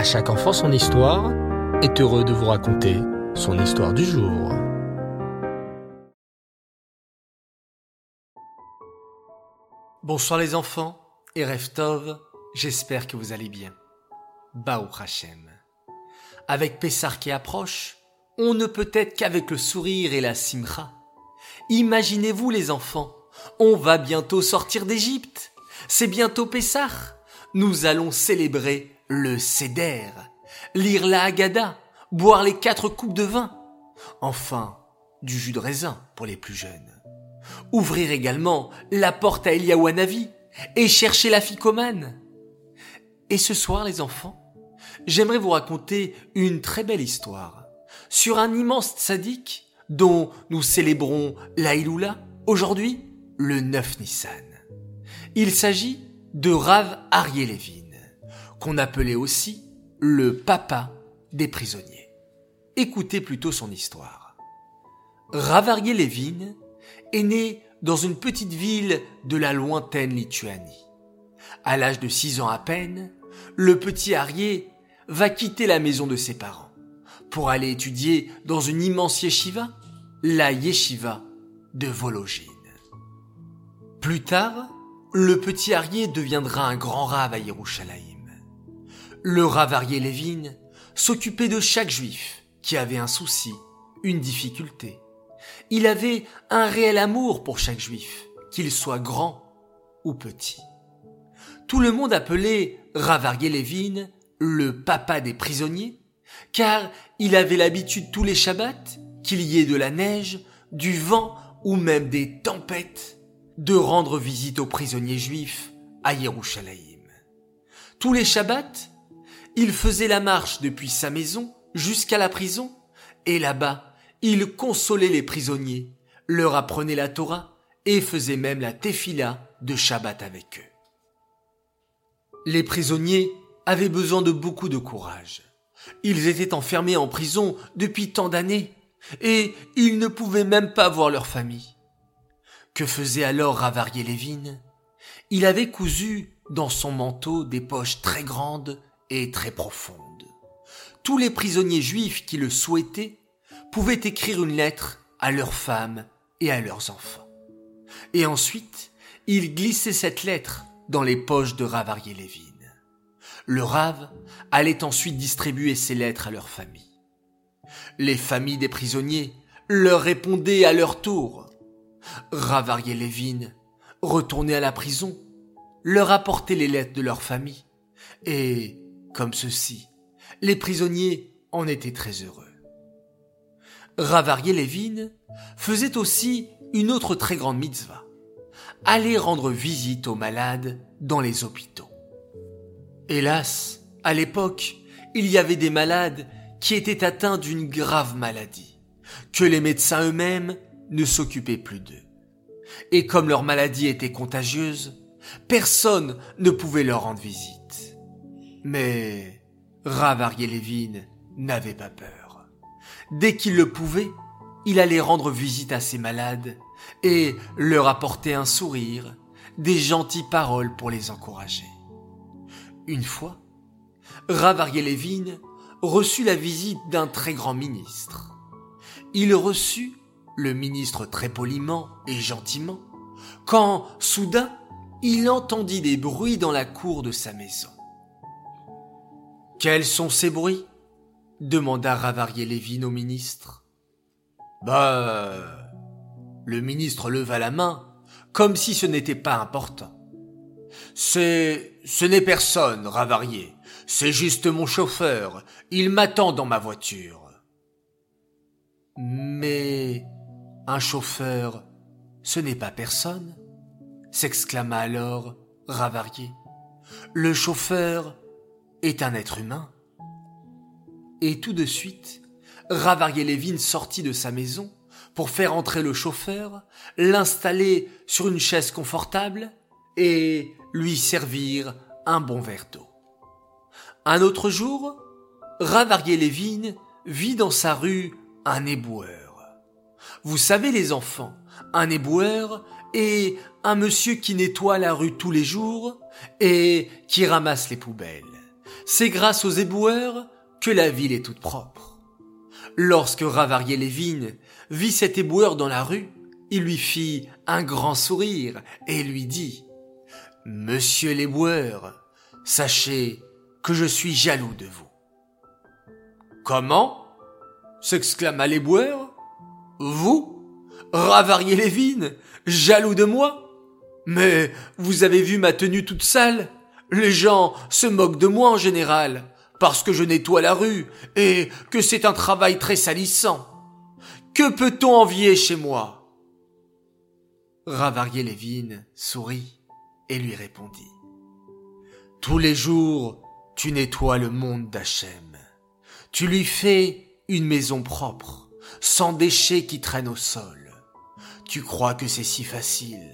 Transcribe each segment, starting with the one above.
À chaque enfant son histoire est heureux de vous raconter son histoire du jour. Bonsoir les enfants et Reftov, j'espère que vous allez bien. Baou Hachem. Avec Pessar qui approche, on ne peut être qu'avec le sourire et la simcha. Imaginez-vous les enfants, on va bientôt sortir d'Égypte. C'est bientôt Pessar. Nous allons célébrer le Seder, lire la Haggadah, boire les quatre coupes de vin. Enfin, du jus de raisin pour les plus jeunes. Ouvrir également la porte à Eliawanavi et chercher la ficomane. Et ce soir, les enfants, j'aimerais vous raconter une très belle histoire sur un immense tzaddik dont nous célébrons l'Aïloula aujourd'hui, le 9 Nissan. Il s'agit de Rav Arié Levin, qu'on appelait aussi le papa des prisonniers. Écoutez plutôt son histoire. Rav Arié Levin est né dans une petite ville de la lointaine Lituanie. À l'âge de six ans à peine, le petit Arié va quitter la maison de ses parents pour aller étudier dans une immense yeshiva, la yeshiva de Vologine. Plus tard, le petit Arié deviendra un grand rave à Yerushalayim. Le rave Arié Lévin s'occupait de chaque juif qui avait un souci, une difficulté. Il avait un réel amour pour chaque juif, qu'il soit grand ou petit. Tout le monde appelait Rav Arié Lévin le papa des prisonniers, car il avait l'habitude tous les Shabbats, qu'il y ait de la neige, du vent ou même des tempêtes, de rendre visite aux prisonniers juifs à Yerushalayim. Tous les Shabbats, il faisait la marche depuis sa maison jusqu'à la prison, et là-bas, il consolait les prisonniers, leur apprenait la Torah et faisait même la tefila de Shabbat avec eux. Les prisonniers avaient besoin de beaucoup de courage. Ils étaient enfermés en prison depuis tant d'années, et ils ne pouvaient même pas voir leur famille. Que faisait alors Ravarier Lévin? Il avait cousu dans son manteau des poches très grandes et très profondes. Tous les prisonniers juifs qui le souhaitaient pouvaient écrire une lettre à leurs femmes et à leurs enfants. Et ensuite, il glissait cette lettre dans les poches de Ravarier Lévin. Le Rave allait ensuite distribuer ces lettres à leurs familles. Les familles des prisonniers leur répondaient à leur tour. Ravarier Lévin retournait à la prison, leur apportait les lettres de leur famille, et, comme ceci, les prisonniers en étaient très heureux. Ravarier Lévin faisait aussi une autre très grande mitzvah, aller rendre visite aux malades dans les hôpitaux. Hélas, à l'époque, il y avait des malades qui étaient atteints d'une grave maladie, que les médecins eux-mêmes ne s'occupaient plus d'eux. Et comme leur maladie était contagieuse, personne ne pouvait leur rendre visite. Mais Rav Lévin n'avait pas peur. Dès qu'il le pouvait, il allait rendre visite à ses malades et leur apporter un sourire, des gentilles paroles pour les encourager. Une fois, Rav Lévin reçut la visite d'un très grand ministre. Il reçut le ministre très poliment et gentiment, quand soudain il entendit des bruits dans la cour de sa maison. Quels sont ces bruits? demanda Ravarier Lévin au ministre. Bah. Le ministre leva la main, comme si ce n'était pas important. C'est. ce n'est personne, Ravarier. C'est juste mon chauffeur. Il m'attend dans ma voiture. Mais. Un chauffeur, ce n'est pas personne? s'exclama alors Ravarier. Le chauffeur est un être humain. Et tout de suite, Ravarier Lévin sortit de sa maison pour faire entrer le chauffeur, l'installer sur une chaise confortable et lui servir un bon verre d'eau. Un autre jour, Ravarier Lévin vit dans sa rue un éboueur. Vous savez les enfants, un éboueur est un monsieur qui nettoie la rue tous les jours et qui ramasse les poubelles. C'est grâce aux éboueurs que la ville est toute propre. Lorsque Ravarier Lévin vit cet éboueur dans la rue, il lui fit un grand sourire et lui dit Monsieur l'éboueur, sachez que je suis jaloux de vous. Comment? s'exclama l'éboueur. Vous, Ravarier Lévin, jaloux de moi? Mais vous avez vu ma tenue toute sale Les gens se moquent de moi en général, parce que je nettoie la rue et que c'est un travail très salissant. Que peut-on envier chez moi? Ravarier Lévin sourit et lui répondit. Tous les jours, tu nettoies le monde d'Hachem. Tu lui fais une maison propre, sans déchets qui traînent au sol. Tu crois que c'est si facile.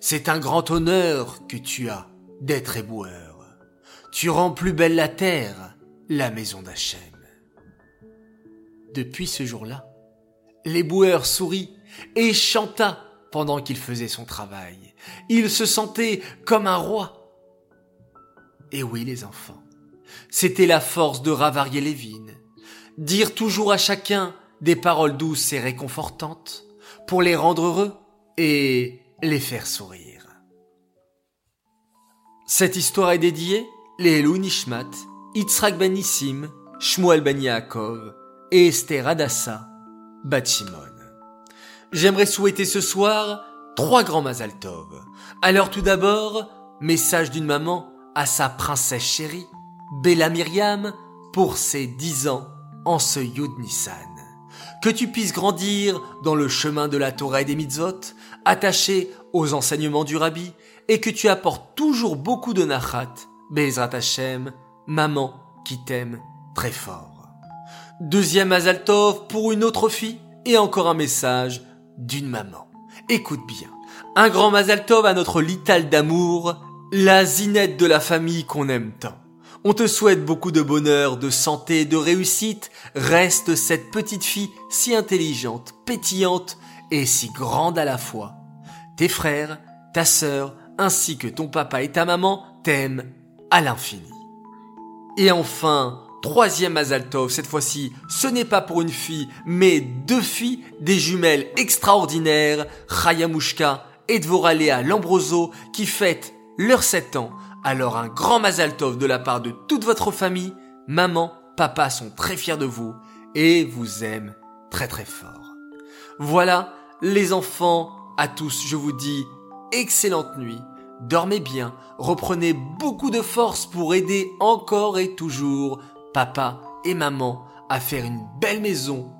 C'est un grand honneur que tu as d'être éboueur. Tu rends plus belle la terre, la maison d'Hachem. Depuis ce jour-là, l'éboueur sourit et chanta pendant qu'il faisait son travail. Il se sentait comme un roi. Et oui, les enfants, c'était la force de Ravarier Lévin. Dire toujours à chacun des paroles douces et réconfortantes pour les rendre heureux et les faire sourire. Cette histoire est dédiée les Elou Nishmat, Yitzhak Ben Nissim, Shmuel Ben et Esther Adassa, Batshimon. J'aimerais souhaiter ce soir trois grands Mazal Tov. Alors tout d'abord, message d'une maman à sa princesse chérie, Bella Myriam, pour ses dix ans en ce Yud Nissan. Que tu puisses grandir dans le chemin de la Torah et des mitzvot, attaché aux enseignements du rabbi, et que tu apportes toujours beaucoup de nachat, Bezrat Hashem, maman qui t'aime très fort. Deuxième Azaltov pour une autre fille, et encore un message d'une maman. Écoute bien. Un grand Mazaltov à notre lital d'amour, la zinette de la famille qu'on aime tant. On te souhaite beaucoup de bonheur, de santé, de réussite. Reste cette petite fille si intelligente, pétillante et si grande à la fois. Tes frères, ta sœur, ainsi que ton papa et ta maman t'aiment à l'infini. Et enfin, troisième Mazaltov, cette fois-ci, ce n'est pas pour une fille, mais deux filles, des jumelles extraordinaires, Chayamushka et Dvoralea Lambroso, qui fêtent leurs sept ans. Alors un grand Mazaltov de la part de toute votre famille, maman, papa sont très fiers de vous et vous aiment très très fort. Voilà, les enfants, à tous, je vous dis excellente nuit, dormez bien, reprenez beaucoup de force pour aider encore et toujours papa et maman à faire une belle maison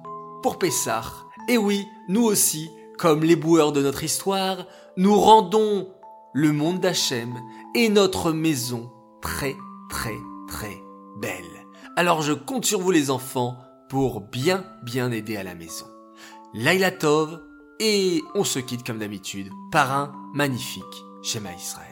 pour Pessah. Et oui, nous aussi, comme les boueurs de notre histoire, nous rendons le monde d'Hachem et notre maison très très très belle. Alors je compte sur vous les enfants pour bien bien aider à la maison. Laila Tov et on se quitte comme d'habitude par un magnifique schéma Israël.